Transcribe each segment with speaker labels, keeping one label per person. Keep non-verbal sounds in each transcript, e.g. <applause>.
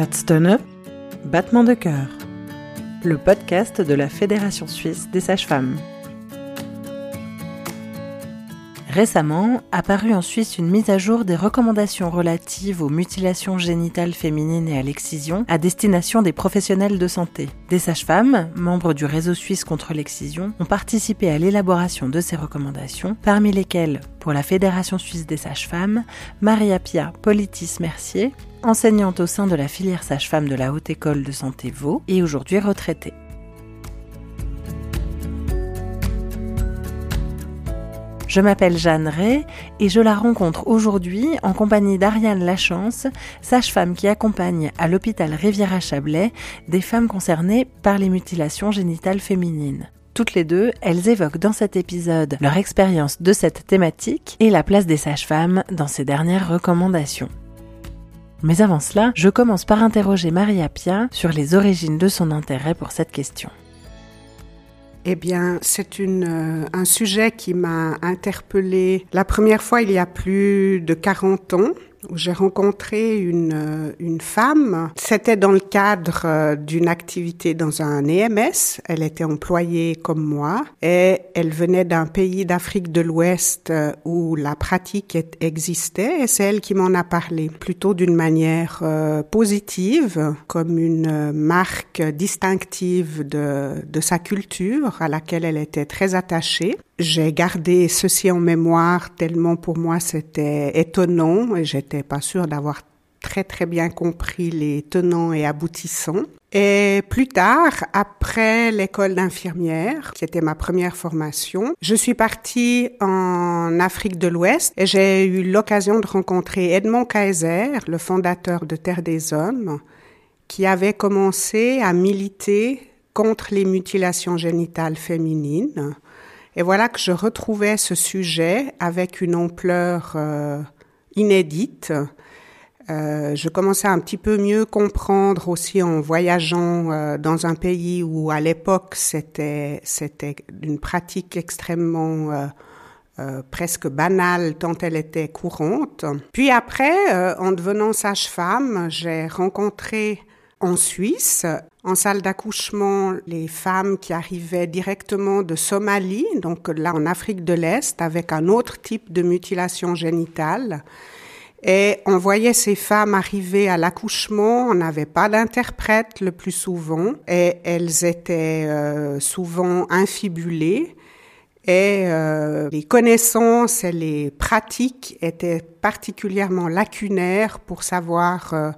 Speaker 1: Herzstöne, battement de cœur, le podcast de la Fédération suisse des sages-femmes. Récemment, apparut en Suisse une mise à jour des recommandations relatives aux mutilations génitales féminines et à l'excision à destination des professionnels de santé. Des sages-femmes, membres du réseau suisse contre l'excision, ont participé à l'élaboration de ces recommandations, parmi lesquelles, pour la Fédération suisse des sages-femmes, Maria Pia Politis-Mercier, enseignante au sein de la filière sage-femme de la Haute École de Santé Vaud et aujourd'hui retraitée. Je m'appelle Jeanne Ray et je la rencontre aujourd'hui en compagnie d'Ariane Lachance, sage-femme qui accompagne à l'hôpital Riviera-Chablais des femmes concernées par les mutilations génitales féminines. Toutes les deux, elles évoquent dans cet épisode leur expérience de cette thématique et la place des sages-femmes dans ces dernières recommandations. Mais avant cela, je commence par interroger Maria Pia sur les origines de son intérêt pour cette question.
Speaker 2: Eh bien, c'est euh, un sujet qui m'a interpellée. La première fois il y a plus de 40 ans j'ai rencontré une, euh, une femme. C'était dans le cadre euh, d'une activité dans un EMS. Elle était employée comme moi et elle venait d'un pays d'Afrique de l'Ouest euh, où la pratique existait et c'est elle qui m'en a parlé plutôt d'une manière positive comme une marque distinctive de, de sa culture à laquelle elle était très attachée. J'ai gardé ceci en mémoire tellement pour moi c'était étonnant et j'étais pas sûre d'avoir très très bien compris les tenants et aboutissants. Et plus tard, après l'école d'infirmière, qui était ma première formation, je suis partie en Afrique de l'Ouest et j'ai eu l'occasion de rencontrer Edmond Kaiser, le fondateur de Terre des Hommes, qui avait commencé à militer contre les mutilations génitales féminines et voilà que je retrouvais ce sujet avec une ampleur euh, inédite. Euh, je commençais à un petit peu mieux comprendre aussi en voyageant euh, dans un pays où à l'époque c'était c'était une pratique extrêmement presque banale tant elle était courante. Puis après, en devenant sage-femme, j'ai rencontré en Suisse, en salle d'accouchement, les femmes qui arrivaient directement de Somalie, donc là en Afrique de l'Est, avec un autre type de mutilation génitale. Et on voyait ces femmes arriver à l'accouchement, on n'avait pas d'interprète le plus souvent, et elles étaient euh, souvent infibulées. Et euh, les connaissances et les pratiques étaient particulièrement lacunaires pour savoir euh,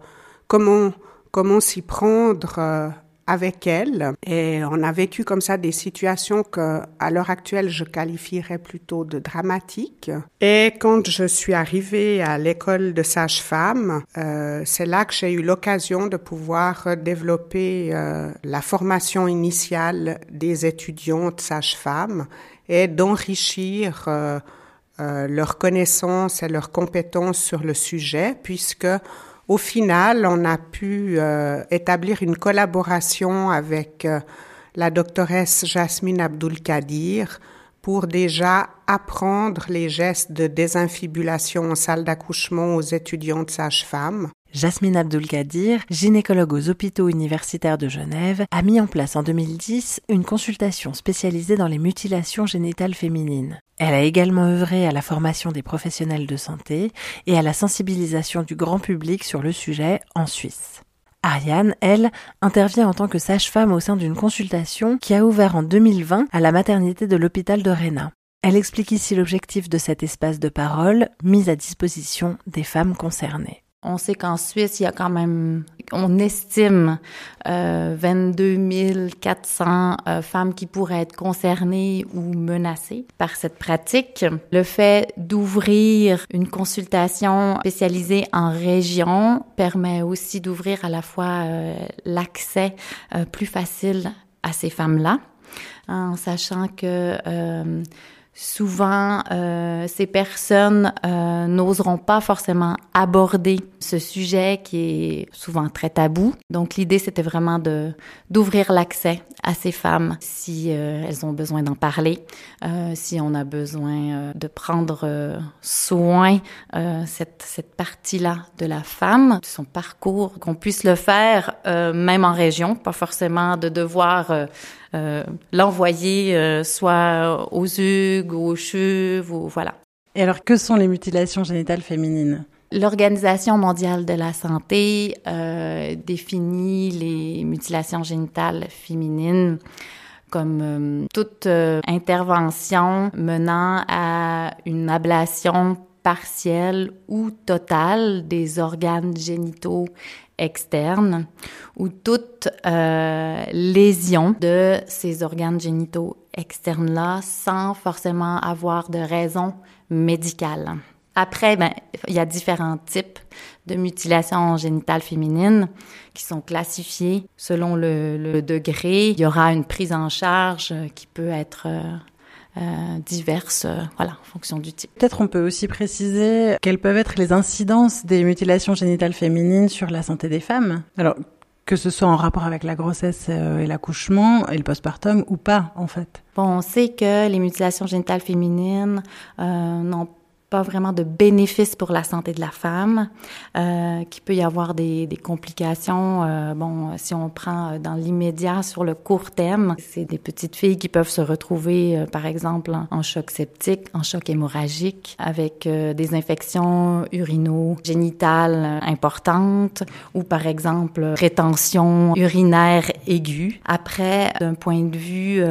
Speaker 2: comment comment s'y prendre euh, avec elle. Et on a vécu comme ça des situations que, à l'heure actuelle, je qualifierais plutôt de dramatiques. Et quand je suis arrivée à l'école de sage-femme, euh, c'est là que j'ai eu l'occasion de pouvoir développer euh, la formation initiale des étudiantes sage-femmes et d'enrichir leurs connaissances et leurs compétences sur le sujet, puisque au final, on a pu euh, établir une collaboration avec euh, la doctoresse Jasmine Abdul-Kadir pour déjà apprendre les gestes de désinfibulation en salle d'accouchement aux étudiantes sages-femmes.
Speaker 1: Jasmine Abdul-Kadir, gynécologue aux hôpitaux universitaires de Genève, a mis en place en 2010 une consultation spécialisée dans les mutilations génitales féminines. Elle a également œuvré à la formation des professionnels de santé et à la sensibilisation du grand public sur le sujet en Suisse. Ariane, elle, intervient en tant que sage-femme au sein d'une consultation qui a ouvert en 2020 à la maternité de l'hôpital de Réna. Elle explique ici l'objectif de cet espace de parole mis à disposition des femmes concernées.
Speaker 3: On sait qu'en Suisse, il y a quand même, on estime euh, 22 400 euh, femmes qui pourraient être concernées ou menacées par cette pratique. Le fait d'ouvrir une consultation spécialisée en région permet aussi d'ouvrir à la fois euh, l'accès euh, plus facile à ces femmes-là, en sachant que Souvent, euh, ces personnes euh, n'oseront pas forcément aborder ce sujet qui est souvent très tabou. Donc, l'idée, c'était vraiment de d'ouvrir l'accès à ces femmes si euh, elles ont besoin d'en parler, euh, si on a besoin euh, de prendre soin cette cette partie-là de la femme, de son parcours, qu'on puisse le faire même en région, pas forcément de devoir euh, l'envoyer euh, soit aux hugues ou aux cheveux, ou voilà.
Speaker 4: Et alors, que sont les mutilations génitales féminines?
Speaker 3: L'Organisation mondiale de la santé euh, définit les mutilations génitales féminines comme euh, toute intervention menant à une ablation partielle ou totale des organes génitaux externes ou toute euh, lésion de ces organes génitaux externes-là sans forcément avoir de raison médicale. Après, ben, il y a différents types de mutilations génitales féminines qui sont classifiés selon le, le, degré. Il y aura une prise en charge qui peut être euh, diverses, euh, voilà, en fonction du type.
Speaker 4: Peut-être on peut aussi préciser quelles peuvent être les incidences des mutilations génitales féminines sur la santé des femmes. Alors, que ce soit en rapport avec la grossesse euh, et l'accouchement et le postpartum ou pas, en fait.
Speaker 3: Bon, on sait que les mutilations génitales féminines euh, n'ont pas vraiment de bénéfices pour la santé de la femme, euh, qu'il peut y avoir des, des complications. Euh, bon, si on prend euh, dans l'immédiat sur le court terme, c'est des petites filles qui peuvent se retrouver, euh, par exemple, en choc septique, en choc hémorragique, avec euh, des infections urino-génitales importantes, ou par exemple rétention urinaire aiguë. Après, d'un point de vue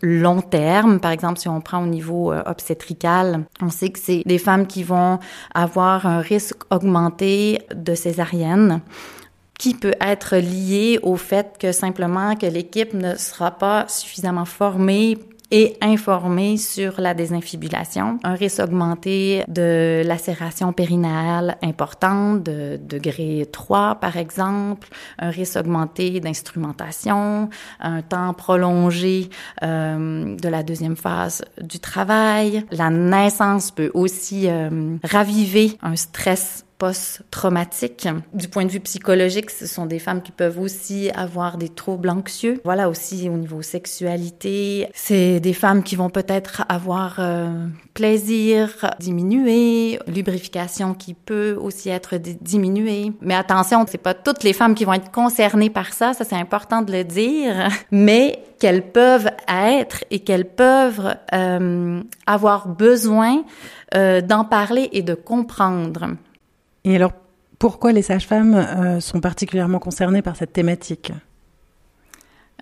Speaker 3: plus long terme, par exemple, si on prend au niveau obstétrical, on sait que c'est des femmes qui vont avoir un risque augmenté de césarienne qui peut être lié au fait que simplement que l'équipe ne sera pas suffisamment formée et informé sur la désinfibulation. Un risque augmenté de lacération périnéale importante, de degré 3 par exemple, un risque augmenté d'instrumentation, un temps prolongé euh, de la deuxième phase du travail. La naissance peut aussi euh, raviver un stress post-traumatique. Du point de vue psychologique, ce sont des femmes qui peuvent aussi avoir des troubles anxieux. Voilà aussi au niveau sexualité, c'est des femmes qui vont peut-être avoir euh, plaisir diminué, lubrification qui peut aussi être diminuée. Mais attention, c'est pas toutes les femmes qui vont être concernées par ça, ça c'est important de le dire, mais qu'elles peuvent être et qu'elles peuvent euh, avoir besoin euh, d'en parler et de comprendre.
Speaker 4: Et alors, pourquoi les sages-femmes euh, sont particulièrement concernées par cette thématique?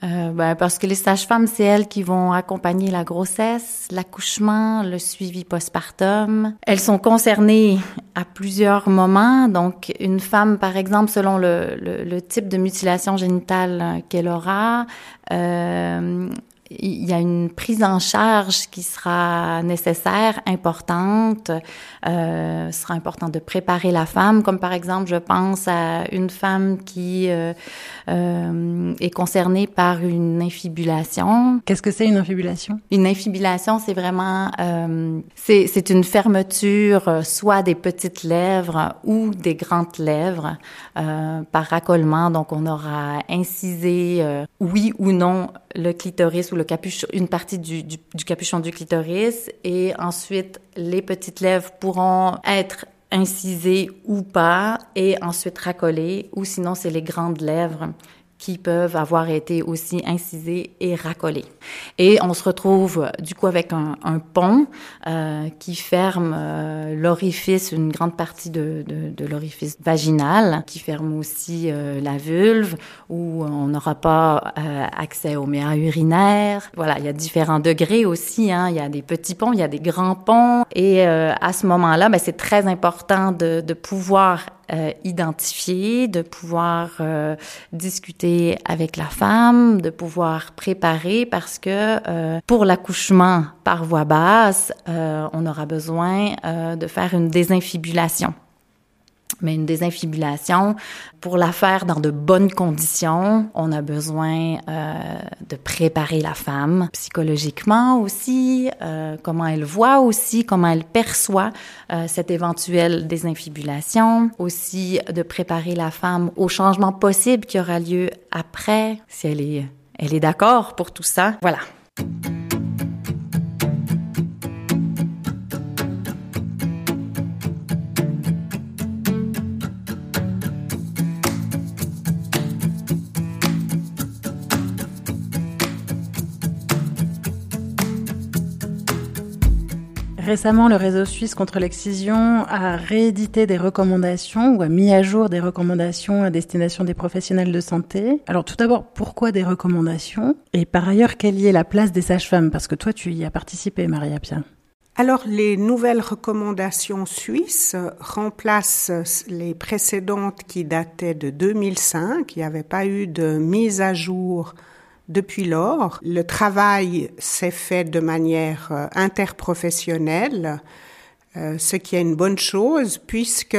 Speaker 3: Euh, ben parce que les sages-femmes, c'est elles qui vont accompagner la grossesse, l'accouchement, le suivi postpartum. Elles sont concernées à plusieurs moments. Donc, une femme, par exemple, selon le, type de mutilation génitale qu'elle aura, euh, il y a une prise en charge qui sera nécessaire, importante. Euh, sera important de préparer la femme, comme par exemple, je pense à une femme qui euh, euh, est concernée par une infibulation.
Speaker 4: Qu'est-ce que c'est une infibulation?
Speaker 3: Une infibulation, c'est vraiment euh, c'est une fermeture euh, soit des petites lèvres ou des grandes lèvres euh, par raccollement. Donc, on aura incisé oui ou non le clitoris ou le capuchon, une partie du, du, du, capuchon du clitoris et ensuite les petites lèvres pourront être incisées ou pas et ensuite racolées ou sinon c'est les grandes lèvres qui peuvent avoir été aussi incisés et racolés. Et on se retrouve du coup avec un, un pont euh, qui ferme euh, l'orifice, une grande partie de, de, de l'orifice vaginal, qui ferme aussi euh, la vulve, où on n'aura pas euh, accès aux méas urinaires. Voilà, il y a différents degrés aussi. Hein. Il y a des petits ponts, il y a des grands ponts. Et euh, à ce moment-là, ben, c'est très important de, de pouvoir euh, identifier, de pouvoir euh, discuter avec la femme, de pouvoir préparer parce que euh, pour l'accouchement par voie basse, euh, on aura besoin euh, de faire une désinfibulation. Mais une désinfibulation, pour la faire dans de bonnes conditions, on a besoin euh, de préparer la femme psychologiquement aussi, euh, comment elle voit aussi, comment elle perçoit euh, cette éventuelle désinfibulation, aussi de préparer la femme au changement possible qui aura lieu après, si elle est, elle est d'accord pour tout ça. Voilà.
Speaker 4: Récemment, le réseau suisse contre l'excision a réédité des recommandations ou a mis à jour des recommandations à destination des professionnels de santé. Alors tout d'abord, pourquoi des recommandations? Et par ailleurs, quelle y est la place des sages-femmes? Parce que toi, tu y as participé, Maria-Pierre.
Speaker 2: Alors, les nouvelles recommandations suisses remplacent les précédentes qui dataient de 2005. Il n'y avait pas eu de mise à jour depuis lors, le travail s'est fait de manière euh, interprofessionnelle, euh, ce qui est une bonne chose puisque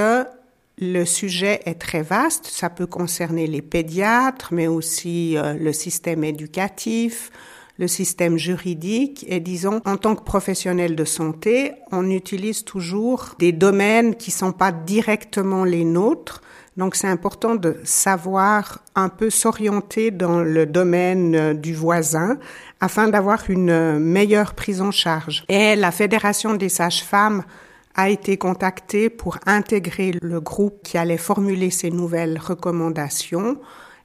Speaker 2: le sujet est très vaste. Ça peut concerner les pédiatres, mais aussi euh, le système éducatif, le système juridique. Et disons, en tant que professionnel de santé, on utilise toujours des domaines qui sont pas directement les nôtres, donc c'est important de savoir un peu s'orienter dans le domaine euh, du voisin afin d'avoir une euh, meilleure prise en charge. Et la Fédération des sages-femmes a été contactée pour intégrer le groupe qui allait formuler ces nouvelles recommandations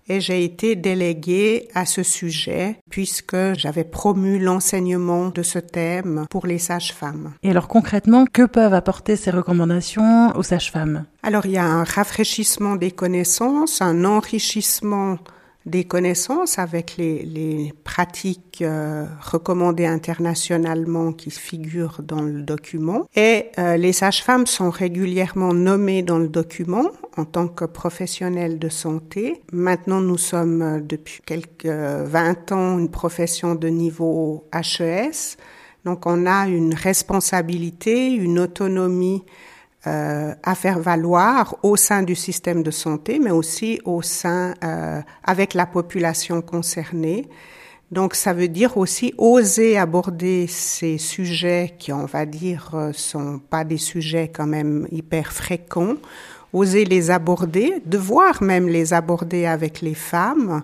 Speaker 2: et j'ai été déléguée à ce sujet puisque j'avais promu l'enseignement de ce thème pour les sages-femmes.
Speaker 4: Et alors concrètement, que peuvent apporter ces recommandations aux sages-femmes?
Speaker 2: Alors il y a un rafraîchissement des connaissances, un enrichissement des connaissances avec les, les pratiques euh, recommandées internationalement qui figurent dans le document. Et euh, les sages-femmes sont régulièrement nommées dans le document en tant que professionnels de santé. Maintenant, nous sommes euh, depuis quelques 20 ans une profession de niveau HES. Donc, on a une responsabilité, une autonomie euh, à faire valoir au sein du système de santé, mais aussi au sein euh, avec la population concernée. Donc ça veut dire aussi oser aborder ces sujets qui, on va dire, euh, sont pas des sujets quand même hyper fréquents, oser les aborder, devoir même les aborder avec les femmes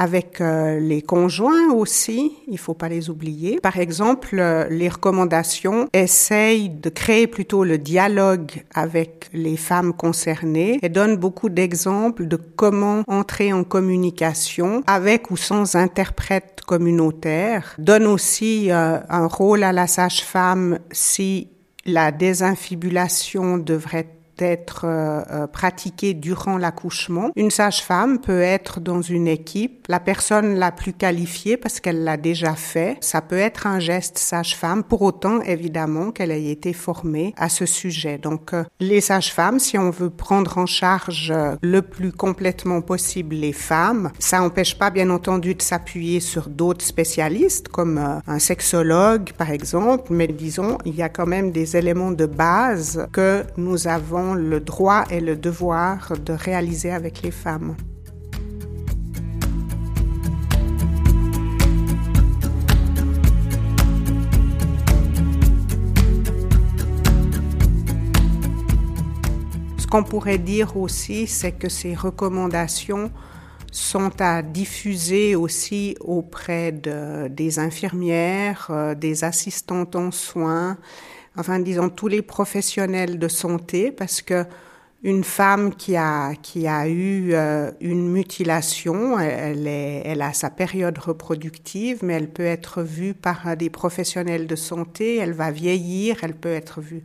Speaker 2: avec euh, les conjoints aussi, il faut pas les oublier. Par exemple, euh, les recommandations essayent de créer plutôt le dialogue avec les femmes concernées et donnent beaucoup d'exemples de comment entrer en communication avec ou sans interprète communautaire. Donne aussi euh, un rôle à la sage-femme si la désinfibulation devrait être euh, euh, pratiquée durant l'accouchement. Une sage-femme peut être dans une équipe, la personne la plus qualifiée parce qu'elle l'a déjà fait. Ça peut être un geste sage-femme, pour autant évidemment qu'elle ait été formée à ce sujet. Donc euh, les sages-femmes, si on veut prendre en charge le plus complètement possible les femmes, ça n'empêche pas bien entendu de s'appuyer sur d'autres spécialistes comme un sexologue par exemple, mais disons il y a quand même des éléments de base que nous avons le droit et le devoir de réaliser avec les femmes. Ce qu'on pourrait dire aussi, c'est que ces recommandations sont à diffuser aussi auprès des infirmières, euh, des assistantes en soins, enfin disons tous les professionnels de santé, parce que une femme qui a eu euh, une mutilation, elle, elle a sa période reproductive, mais elle peut être vue par des professionnels de santé. Elle va vieillir, elle peut être vue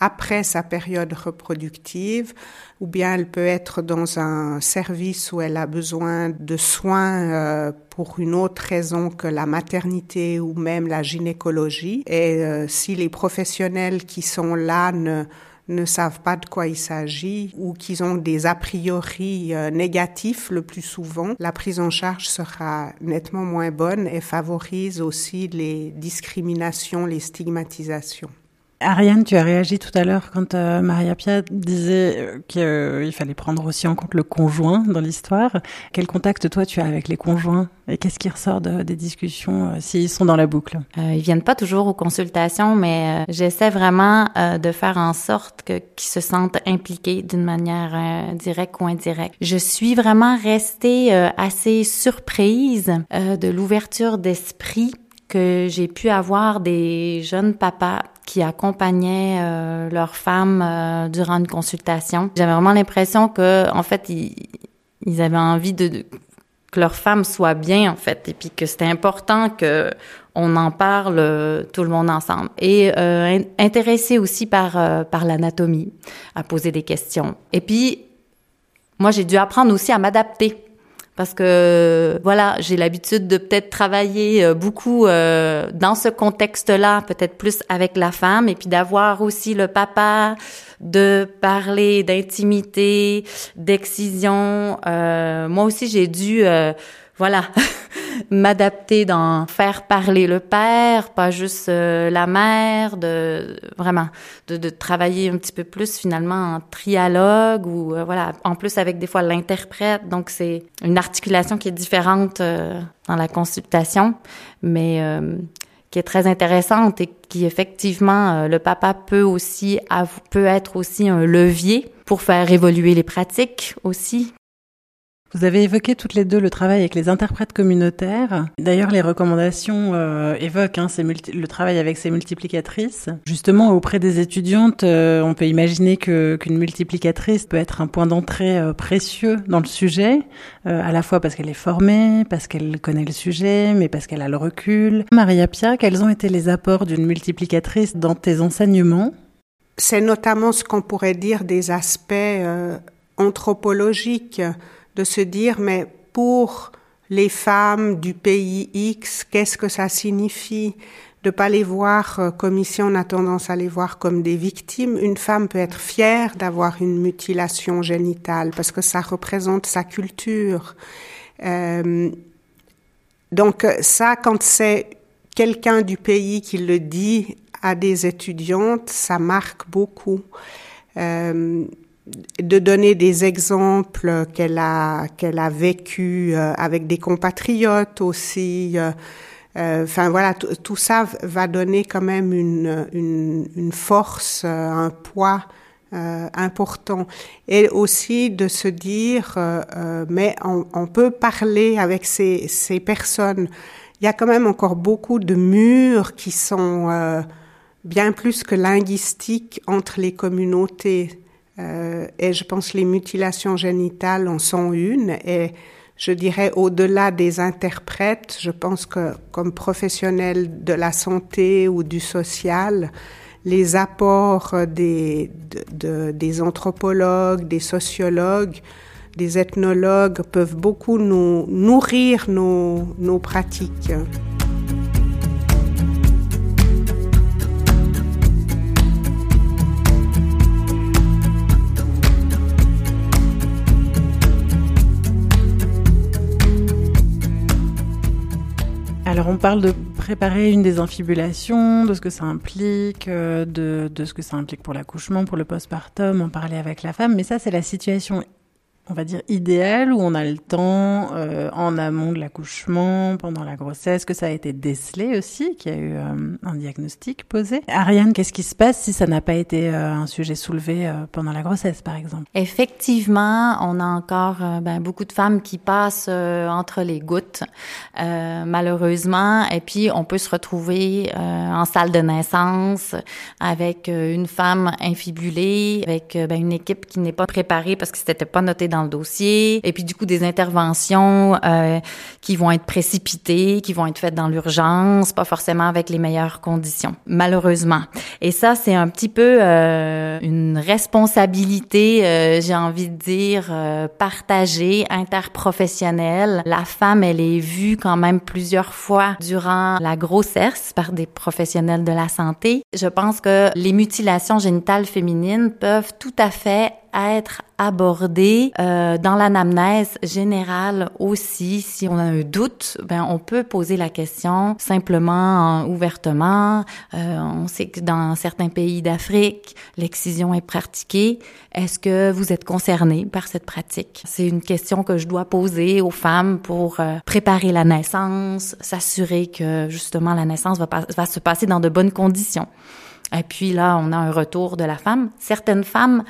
Speaker 2: après sa période reproductive, ou bien elle peut être dans un service où elle a besoin de soins euh, pour une autre raison que la maternité ou même la gynécologie. Et euh, si les professionnels qui sont là ne ne savent pas de quoi il s'agit ou qu'ils ont des a priori euh, négatifs le plus souvent, la prise en charge sera nettement moins bonne et favorise aussi les discriminations, les stigmatisations.
Speaker 4: Ariane, tu as réagi tout à l'heure quand euh, Maria Pia disait euh, qu'il euh, fallait prendre aussi en compte le conjoint dans l'histoire. Quel contact toi tu as avec les conjoints et qu'est-ce qui ressort des discussions s'ils sont dans la boucle?
Speaker 3: Ils viennent pas toujours aux consultations, mais j'essaie vraiment de faire en sorte qu'ils se sentent impliqués d'une manière directe ou indirecte. Je suis vraiment restée assez surprise de l'ouverture d'esprit que j'ai pu avoir des jeunes papas qui accompagnaient euh, leurs femmes euh, durant une consultation. J'avais vraiment l'impression que, en fait, ils, avaient envie que leur femme soit bien, en fait, et puis que c'était important que on en parle euh, tout le monde ensemble. Et euh, intéressé aussi par par l'anatomie, à poser des questions. Et puis, moi, j'ai dû apprendre aussi à m'adapter parce que voilà, j'ai l'habitude de peut-être travailler euh, beaucoup euh, dans ce contexte-là, peut-être plus avec la femme, et puis d'avoir aussi le papa, de parler d'intimité, d'excision. Euh, moi aussi, j'ai dû voilà, <laughs> m'adapter dans faire parler le père, pas juste euh, la mère, de vraiment de, de, travailler un petit peu plus finalement en trialogue ou euh, voilà, en plus avec des fois l'interprète. Donc c'est une articulation qui est différente euh, dans la consultation, mais qui est très intéressante et qui effectivement le papa peut aussi peut être aussi un levier pour faire évoluer les pratiques aussi
Speaker 4: vous avez évoqué toutes les deux le travail avec les interprètes communautaires. D'ailleurs, les recommandations euh, évoquent hein, le travail avec ces multiplicatrices. Justement, auprès des étudiantes, euh, on peut imaginer qu'une multiplicatrice peut être un point d'entrée euh, précieux dans le sujet, à la fois parce qu'elle est formée, parce qu'elle connaît le sujet, mais parce qu'elle a le recul. Maria Pia, quels ont été les apports d'une multiplicatrice dans tes enseignements?
Speaker 2: C'est notamment ce qu'on pourrait dire des aspects anthropologiques de se dire, mais pour les femmes du pays X, qu'est-ce que ça signifie de pas les voir euh, comme ici on a tendance à les voir comme des victimes. Une femme peut être fière d'avoir une mutilation génitale parce que ça représente sa culture. Euh, donc ça, quand c'est quelqu'un du pays qui le dit à des étudiantes, ça marque beaucoup. Euh, de donner des exemples qu'elle a qu'elle a vécu euh, avec des compatriotes aussi. Euh, euh, enfin voilà, tout ça va donner quand même une, une, force, un poids important. Et aussi de se dire, mais on, on, peut parler avec ces, ces personnes. Il y a quand même encore beaucoup de murs qui sont bien plus que linguistiques entre les communautés. Euh, et je pense les mutilations génitales en sont une. Et je dirais au-delà des interprètes, je pense que comme professionnels de la santé ou du social, les apports des, anthropologues, des sociologues, des ethnologues peuvent beaucoup nous nourrir nos pratiques.
Speaker 4: Alors on parle de préparer une désinfibulation, de ce que ça implique, euh, de, de ce que ça implique pour l'accouchement, pour le postpartum, en parler avec la femme, mais ça c'est la situation on va dire, idéal où on a le temps euh, en amont de l'accouchement, pendant la grossesse, que ça a été décelé aussi, qu'il y a eu euh, un diagnostic posé. Ariane, qu'est-ce qui se passe si ça n'a pas été euh, un sujet soulevé pendant la grossesse, par exemple?
Speaker 3: Effectivement, on a encore ben, beaucoup de femmes qui passent entre les gouttes, malheureusement, et puis on peut se retrouver en salle de naissance avec une femme infibulée, avec ben, une équipe qui n'est pas préparée parce que c'était pas noté dans le dossier, et puis du coup des interventions euh, qui vont être précipitées, qui vont être faites dans l'urgence, pas forcément avec les meilleures conditions, malheureusement. Et ça, c'est un petit peu euh, une responsabilité, euh, j'ai envie de dire, euh, partagée, interprofessionnelle. La femme, elle est vue quand même plusieurs fois durant la grossesse par des professionnels de la santé. Je pense que les mutilations génitales féminines peuvent tout à fait être abordé euh, dans l'anamnèse générale aussi. Si on a un doute, ben on peut poser la question simplement, ouvertement. Euh, on sait que dans certains pays d'Afrique, l'excision est pratiquée. Est-ce que vous êtes concerné par cette pratique? C'est une question que je dois poser aux femmes pour euh, préparer la naissance, s'assurer que justement la naissance va, va se passer dans de bonnes conditions. Et puis là, on a un retour de la femme. Certaines femmes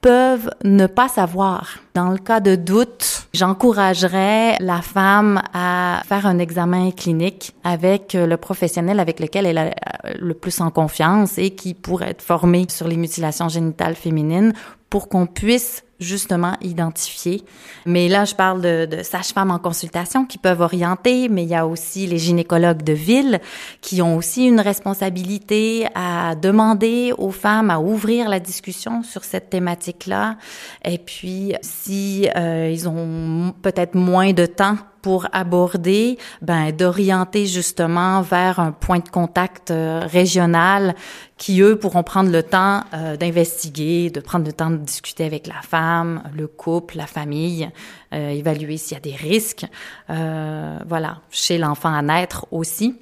Speaker 3: peuvent ne pas savoir. Dans le cas de doute, j'encouragerais la femme à faire un examen clinique avec le professionnel avec lequel elle a le plus en confiance et qui pourrait être formé sur les mutilations génitales féminines pour qu'on puisse justement identifier. Mais là, je parle de, de sages-femmes en consultation qui peuvent orienter, mais il y a aussi les gynécologues de ville qui ont aussi une responsabilité à demander aux femmes à ouvrir la discussion sur cette thématique-là. Et puis, si euh, ils ont peut-être moins de temps pour aborder, ben d'orienter justement vers un point de contact euh, régional qui eux pourront prendre le temps euh, d'investiguer, de prendre le temps de discuter avec la femme, le couple, la famille, euh, évaluer s'il y a des risques, voilà, chez l'enfant à naître aussi.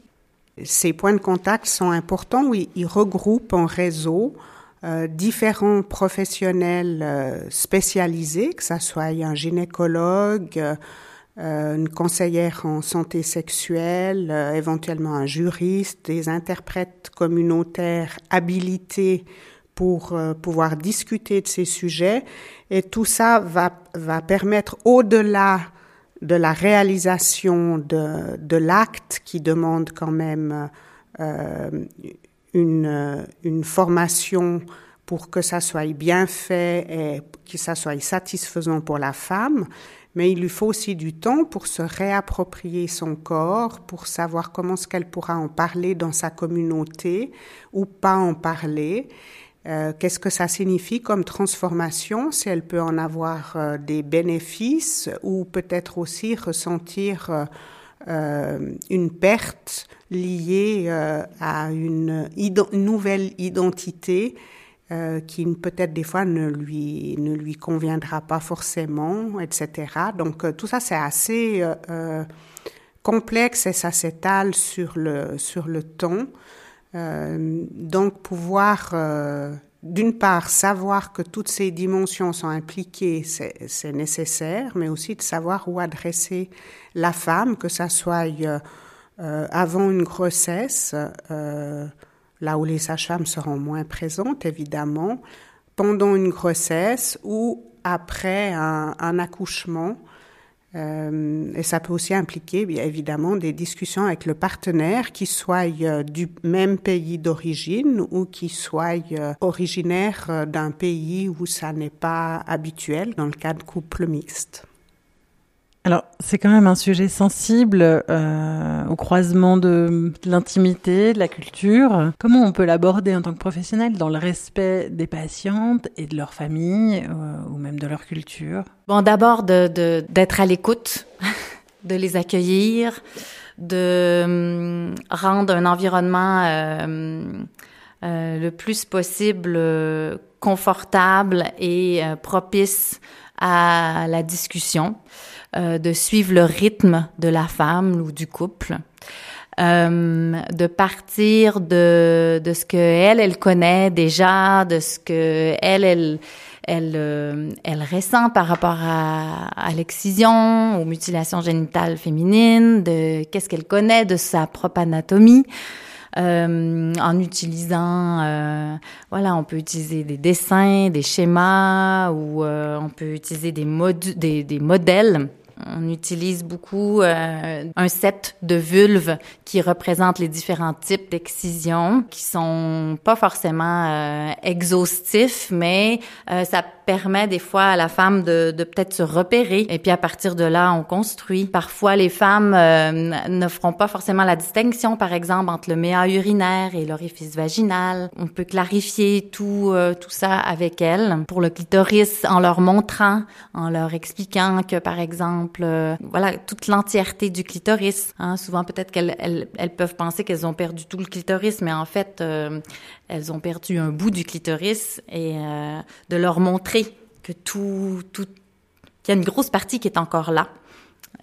Speaker 2: Ces points de contact sont importants où ils regroupent en réseau différents professionnels spécialisés, que ça soit un gynécologue, une conseillère en santé sexuelle, euh, éventuellement un juriste, des interprètes communautaires habilités pour euh, pouvoir discuter de ces sujets. Et tout ça va, va permettre, au-delà de la réalisation de, de l'acte qui demande quand même une, une formation pour que ça soit bien fait et que ça soit satisfaisant pour la femme, mais il lui faut aussi du temps pour se réapproprier son corps, pour savoir comment est-ce qu'elle pourra en parler dans sa communauté ou pas en parler. Euh, qu'est-ce que ça signifie comme transformation, si elle peut en avoir euh, des bénéfices ou peut-être aussi ressentir euh, une perte liée à une nouvelle identité euh, qui peut-être des fois ne lui ne lui conviendra pas forcément, etc. Donc euh, tout ça c'est assez euh, complexe et ça s'étale sur le sur le temps. donc pouvoir d'une part savoir que toutes ces dimensions sont impliquées, c'est nécessaire, mais aussi de savoir où adresser la femme, que ça soit avant une grossesse là où les sages-femmes seront moins présentes, évidemment, pendant une grossesse ou après un, accouchement. Euh, et ça peut aussi impliquer, bien évidemment, des discussions avec le partenaire, qui soit euh, du même pays d'origine ou qui soit euh, originaire d'un pays où ça n'est pas habituel dans le cas de couples mixtes.
Speaker 4: Alors, c'est quand même un sujet sensible euh, au croisement de, l'intimité, de la culture. Comment on peut l'aborder en tant que professionnel dans le respect des patientes et de leur famille euh, ou même de leur culture?
Speaker 3: Bon, d'abord d'être à l'écoute, <laughs> de les accueillir, de hum, rendre un environnement euh, le plus possible confortable et propice à la discussion. Euh, de suivre le rythme de la femme ou du couple. Euh, de partir de, de ce que elle elle connaît déjà de ce que elle elle elle, euh, elle ressent par rapport à, à l'excision aux mutilations génitales féminines de qu'est-ce qu'elle connaît de sa propre anatomie euh, en utilisant, euh, voilà, on peut utiliser des dessins, des schémas, ou euh, on peut utiliser des, des, des modèles on utilise beaucoup euh, un set de vulves qui représentent les différents types d'excisions, qui sont pas forcément euh, exhaustifs, mais euh, ça permet des fois à la femme de, de peut-être se repérer. Et puis à partir de là, on construit. Parfois, les femmes ne feront pas forcément la distinction, par exemple, entre le méa urinaire et l'orifice vaginal. On peut clarifier tout tout ça avec elles. Pour le clitoris, en leur montrant, en leur expliquant que, par exemple, euh, voilà, toute l'entièreté du clitoris. Hein. Souvent, peut-être qu'elles elles, peuvent penser qu'elles ont perdu tout le clitoris, mais en fait, euh, elles ont perdu un bout du clitoris et euh, de leur montrer que tout, tout, qu'il y a une grosse partie qui est encore là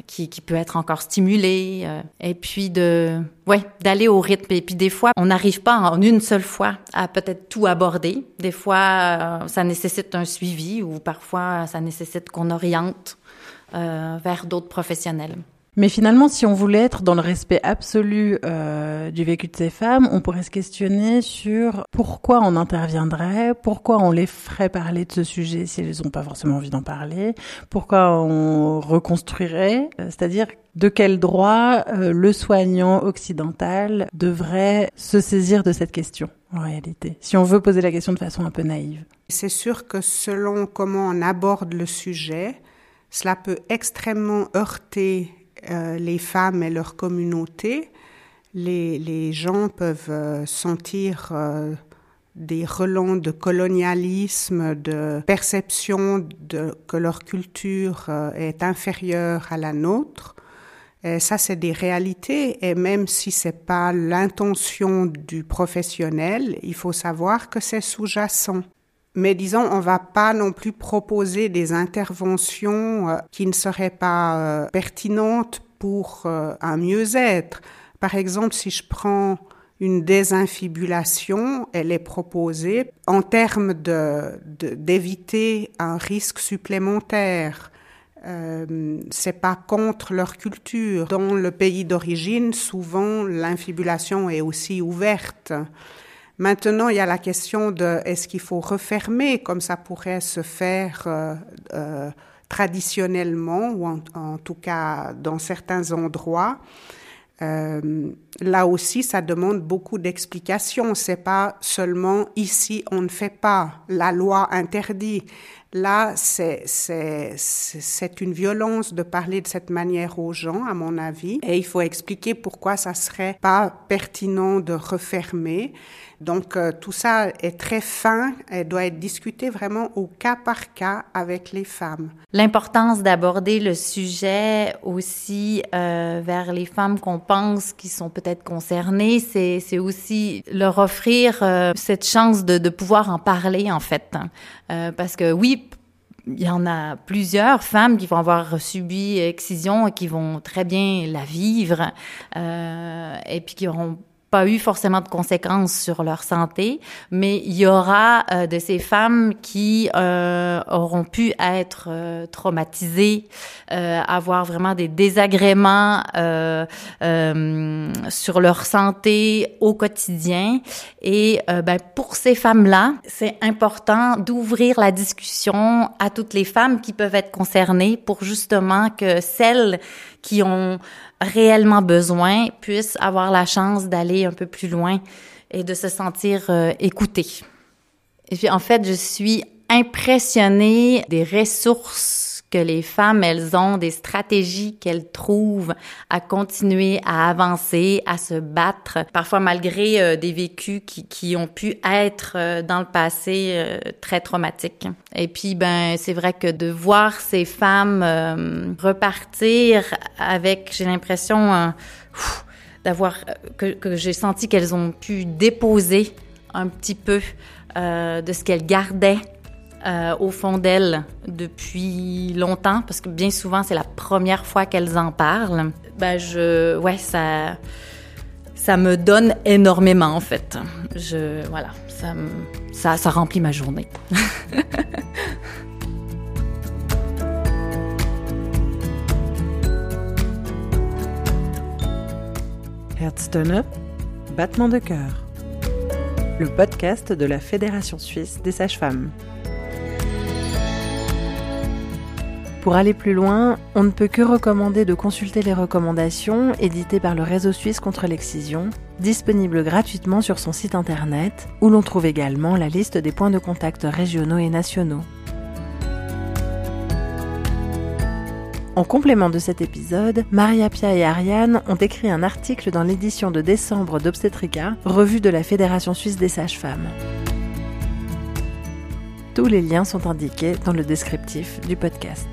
Speaker 3: qui, qui peut être encore stimulé et puis de ouais d'aller au rythme et puis des fois on n'arrive pas en une seule fois à peut-être tout aborder des fois ça nécessite un suivi ou parfois ça nécessite qu'on oriente euh, vers d'autres professionnels
Speaker 4: mais finalement, si on voulait être dans le respect absolu euh, du vécu de ces femmes, on pourrait se questionner sur pourquoi on interviendrait, pourquoi on les ferait parler de ce sujet si elles n'ont pas forcément envie d'en parler, pourquoi on reconstruirait, euh, c'est-à-dire de quel droit euh, le soignant occidental devrait se saisir de cette question en réalité, si on veut poser la question de façon un peu naïve.
Speaker 2: C'est sûr que selon comment on aborde le sujet, cela peut extrêmement heurter euh, les femmes et leur communauté, les, gens peuvent euh, sentir euh, des relents de colonialisme, de perception que leur culture est inférieure à la nôtre. Ça, c'est des réalités. Et même si c'est pas l'intention du professionnel, il faut savoir que c'est sous-jacent. Mais disons, on va pas non plus proposer des interventions euh, qui ne seraient pas euh, pertinentes pour euh, un mieux-être. Par exemple, si je prends une désinfibulation, elle est proposée en termes de, d'éviter un risque supplémentaire. Euh, c'est pas contre leur culture. Dans le pays d'origine, souvent l'infibulation est aussi ouverte. Maintenant, il y a la question de est-ce qu'il faut refermer comme ça pourrait se faire euh, euh, traditionnellement ou en, tout cas dans certains endroits. Euh, là aussi, ça demande beaucoup d'explications. C'est pas seulement ici on ne fait pas, la loi interdit. Là, c'est c'est une violence de parler de cette manière aux gens, à mon avis, et il faut expliquer pourquoi ça serait pas pertinent de refermer. Donc euh, tout ça est très fin et doit être discuté vraiment au cas par cas avec les femmes.
Speaker 3: L'importance d'aborder le sujet aussi euh, vers les femmes qu'on pense qui sont peut-être concernées, c'est, c'est aussi leur offrir euh, cette chance de, de, pouvoir en parler en fait. Hein. Euh, parce que oui, il y en a plusieurs femmes qui vont avoir subi excision et qui vont très bien la vivre euh, et puis qui auront pas eu forcément de conséquences sur leur santé, mais il y aura euh, de ces femmes qui euh, auront pu être euh, traumatisées, euh, avoir vraiment des désagréments euh, sur leur santé au quotidien. Et ben, pour ces femmes-là, c'est important d'ouvrir la discussion à toutes les femmes qui peuvent être concernées pour justement que celles qui ont réellement besoin puissent avoir la chance d'aller un peu plus loin et de se sentir euh, écoutées. Et puis en fait, je suis impressionnée des ressources que les femmes, elles ont des stratégies qu'elles trouvent à continuer à avancer, à se battre, parfois malgré euh, des vécus qui, ont pu être euh, dans le passé euh, très traumatiques. Et puis, ben, c'est vrai que de voir ces femmes repartir avec, j'ai l'impression, d'avoir que j'ai senti qu'elles ont pu déposer un petit peu de ce qu'elles gardaient euh, au fond d'elles depuis longtemps, parce que bien souvent, c'est la première fois qu'elles en parlent. Ben, je, ouais, ça, ça me donne énormément, en fait. Je, voilà, ça, ça, remplit ma journée. <laughs>
Speaker 4: Herzstöne, battement de cœur. Le podcast de la Fédération suisse des sages-femmes. Pour aller plus loin, on ne peut que recommander de consulter les recommandations éditées par le Réseau suisse contre l'excision, disponibles gratuitement sur son site internet, où l'on trouve également la liste des points de contact régionaux et nationaux. En complément de cet épisode, Maria Pia et Ariane ont écrit un article dans l'édition de décembre d'Obstetrica, revue de la Fédération suisse des sages-femmes. Tous les liens sont indiqués dans le descriptif du podcast.